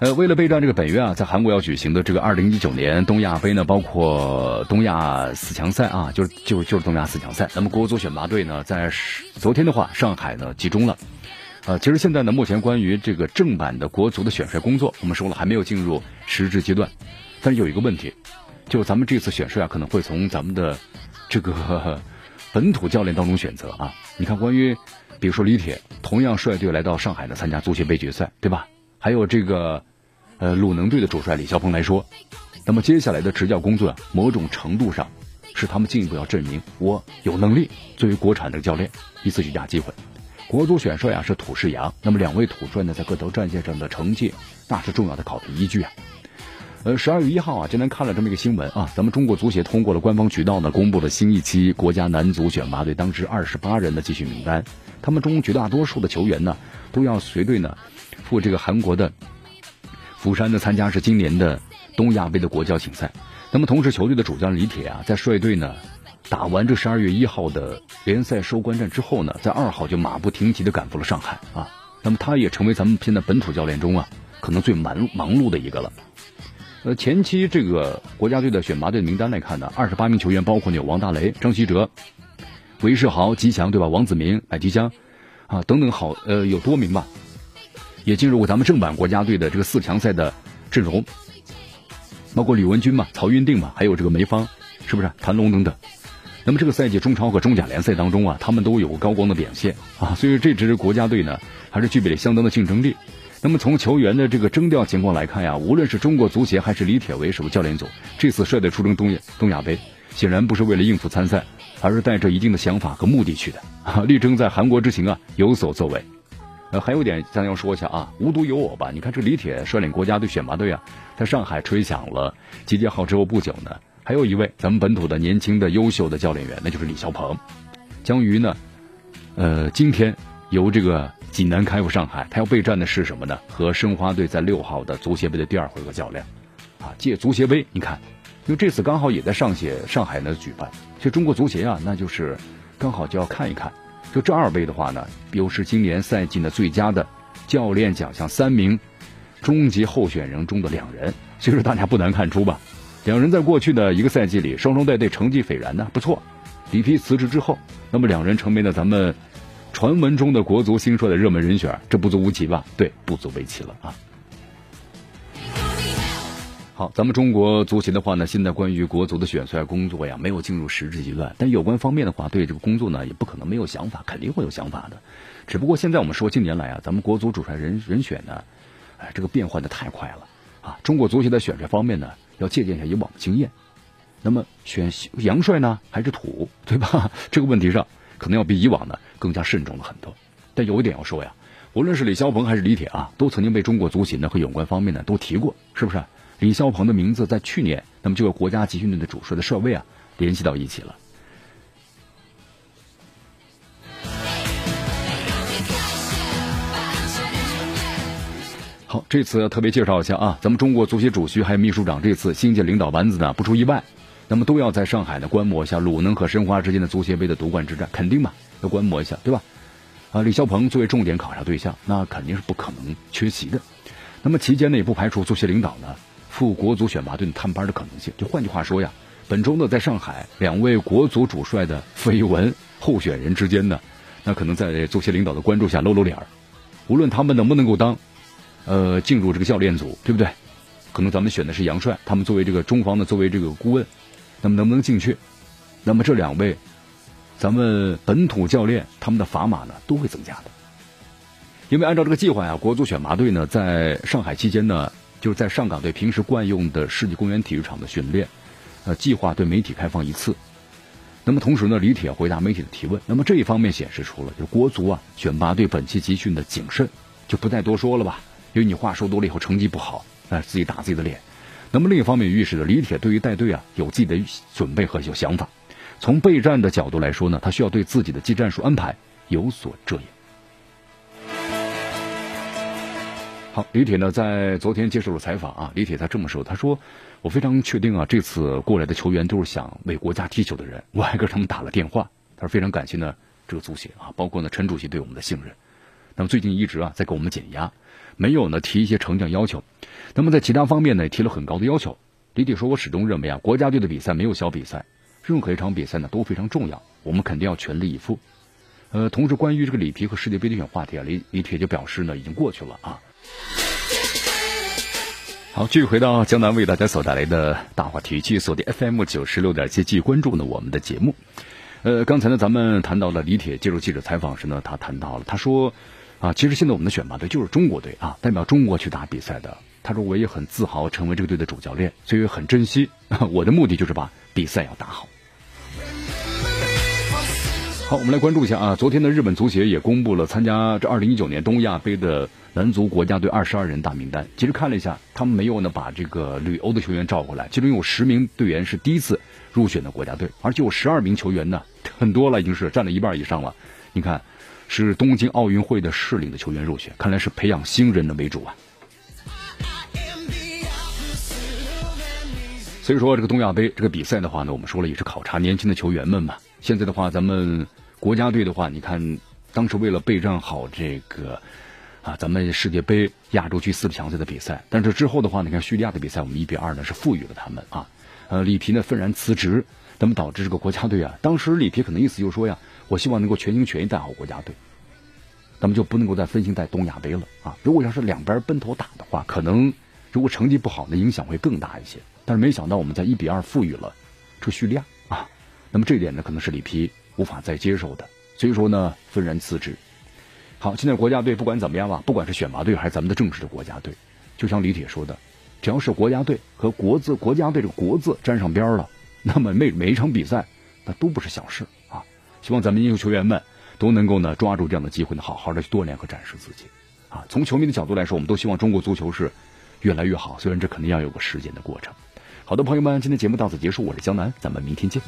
呃，为了备战这个本月啊，在韩国要举行的这个二零一九年东亚杯呢，包括东亚四强赛啊，就是就是就是东亚四强赛。那么国足选拔队呢，在昨天的话，上海呢集中了。呃，其实现在呢，目前关于这个正版的国足的选帅工作，我们说了还没有进入实质阶段。但是有一个问题，就是咱们这次选帅啊，可能会从咱们的这个 本土教练当中选择啊。你看，关于比如说李铁，同样率队来到上海呢参加足协杯决赛，对吧？还有这个，呃，鲁能队的主帅李霄鹏来说，那么接下来的执教工作，某种程度上是他们进一步要证明我有能力作为国产的教练一次绝佳机会。国足选帅啊是土是洋，那么两位土帅呢在各条战线上的成绩那是重要的考评依据啊。呃，十二月一号啊，今天看了这么一个新闻啊，咱们中国足协通过了官方渠道呢，公布了新一期国家男足选拔队当时二十八人的集训名单，他们中绝大多数的球员呢都要随队呢。赴这个韩国的釜山呢，参加是今年的东亚杯的国教请赛。那么，同时球队的主将李铁啊，在率队呢打完这十二月一号的联赛收官战之后呢，在二号就马不停蹄的赶赴了上海啊。那么，他也成为咱们现在本土教练中啊，可能最忙忙碌的一个了。呃，前期这个国家队的选拔队名单来看呢，二十八名球员包括有王大雷、张稀哲、韦世豪、吉祥对吧？王子明、艾吉江啊等等，好呃有多名吧。也进入过咱们正版国家队的这个四强赛的阵容，包括吕文君嘛、曹云定嘛，还有这个梅芳，是不是？谭龙等等。那么这个赛季中超和中甲联赛当中啊，他们都有高光的表现啊，所以这支国家队呢，还是具备了相当的竞争力。那么从球员的这个征调情况来看呀，无论是中国足协还是李铁为首的教练组，这次率队出征东亚东亚杯，显然不是为了应付参赛，而是带着一定的想法和目的去的 啊，力争在韩国之行啊有所作为。呃，还有一点咱要说一下啊，无独有偶吧？你看这李铁率领国家队选拔队啊，在上海吹响了集结号之后不久呢，还有一位咱们本土的年轻的优秀的教练员，那就是李霄鹏，将于呢，呃，今天由这个济南开赴上海，他要备战的是什么呢？和申花队在六号的足协杯的第二回合较量，啊，借足协杯，你看，因为这次刚好也在上协上海呢举办，其实中国足协啊，那就是刚好就要看一看。就这二位的话呢，又是今年赛季的最佳的教练奖项三名终极候选人中的两人，所以说大家不难看出吧，两人在过去的一个赛季里双双带队，成绩斐然呢，不错。里皮辞职之后，那么两人成为了咱们传闻中的国足新帅的热门人选，这不足为奇吧？对，不足为奇了啊。好，咱们中国足协的话呢，现在关于国足的选帅工作呀，没有进入实质阶段。但有关方面的话，对这个工作呢，也不可能没有想法，肯定会有想法的。只不过现在我们说，近年来啊，咱们国足主帅人人选呢，哎，这个变换的太快了啊。中国足协在选帅方面呢，要借鉴一下以往的经验。那么选杨帅呢，还是土，对吧？这个问题上，可能要比以往呢更加慎重了很多。但有一点要说呀，无论是李霄鹏还是李铁啊，都曾经被中国足协呢和有关方面呢都提过，是不是？李霄鹏的名字在去年，那么就和国家集训队的主帅的帅位啊联系到一起了。好，这次特别介绍一下啊，咱们中国足协主席还有秘书长这次新届领导班子呢，不出意外，那么都要在上海呢观摩一下鲁能和申花之间的足协杯的夺冠之战，肯定嘛，要观摩一下，对吧？啊，李霄鹏作为重点考察对象，那肯定是不可能缺席的。那么期间呢，也不排除足协领导呢。赴国足选拔队探班的可能性，就换句话说呀，本周呢，在上海两位国足主帅的绯闻候选人之间呢，那可能在足协领导的关注下露露脸儿。无论他们能不能够当，呃，进入这个教练组，对不对？可能咱们选的是杨帅，他们作为这个中方的作为这个顾问，那么能不能进去？那么这两位咱们本土教练他们的砝码呢都会增加的，因为按照这个计划呀，国足选拔队呢在上海期间呢。就是在上港队平时惯用的世纪公园体育场的训练，呃，计划对媒体开放一次。那么同时呢，李铁回答媒体的提问。那么这一方面显示出了，就是国足啊选拔队本期集训的谨慎，就不再多说了吧。因为你话说多了以后成绩不好，哎，自己打自己的脸。那么另一方面预示着李铁对于带队啊有自己的准备和有想法。从备战的角度来说呢，他需要对自己的技战术安排有所遮掩。好，李铁呢在昨天接受了采访啊，李铁他这么说，他说：“我非常确定啊，这次过来的球员都是想为国家踢球的人，我还给他们打了电话。他说非常感谢呢这个足协啊，包括呢陈主席对我们的信任。那么最近一直啊在给我们减压，没有呢提一些成绩要求。那么在其他方面呢也提了很高的要求。李铁说，我始终认为啊，国家队的比赛没有小比赛，任何一场比赛呢都非常重要，我们肯定要全力以赴。呃，同时关于这个里皮和世界杯的选话题啊，李李铁就表示呢已经过去了啊。”好，继续回到江南为大家所带来的大话题，继续锁定 FM 九十六点七，继续关注呢我们的节目。呃，刚才呢咱们谈到了李铁接受记者采访时呢，他谈到了，他说啊，其实现在我们的选拔队就是中国队啊，代表中国去打比赛的。他说我也很自豪成为这个队的主教练，所以很珍惜。我的目的就是把比赛要打好。好，我们来关注一下啊，昨天的日本足协也公布了参加这二零一九年东亚杯的。男足国家队二十二人大名单，其实看了一下，他们没有呢把这个旅欧的球员召过来，其中有十名队员是第一次入选的国家队，而且有十二名球员呢，很多了，已经是占了一半以上了。你看，是东京奥运会的适龄的球员入选，看来是培养新人的为主啊。所以说，这个东亚杯这个比赛的话呢，我们说了也是考察年轻的球员们嘛。现在的话，咱们国家队的话，你看当时为了备战好这个。啊，咱们世界杯亚洲区四强赛的比赛，但是之后的话，你看叙利亚的比赛，我们一比二呢是赋予了他们啊。呃，里皮呢愤然辞职，那么导致这个国家队啊，当时里皮可能意思就是说呀，我希望能够全心全意带好国家队，那么就不能够再分心带东亚杯了啊。如果要是两边奔头打的话，可能如果成绩不好，那影响会更大一些。但是没想到我们在一比二赋予了这叙利亚啊，那么这一点呢，可能是里皮无法再接受的，所以说呢，愤然辞职。好，现在国家队不管怎么样吧，不管是选拔队还是咱们的正式的国家队，就像李铁说的，只要是国家队和国字国家队这个国字沾上边了，那么每每一场比赛那都不是小事啊。希望咱们英雄球员们都能够呢抓住这样的机会呢，好好的去锻炼和展示自己啊。从球迷的角度来说，我们都希望中国足球是越来越好，虽然这肯定要有个时间的过程。好的，朋友们，今天节目到此结束，我是江南，咱们明天见。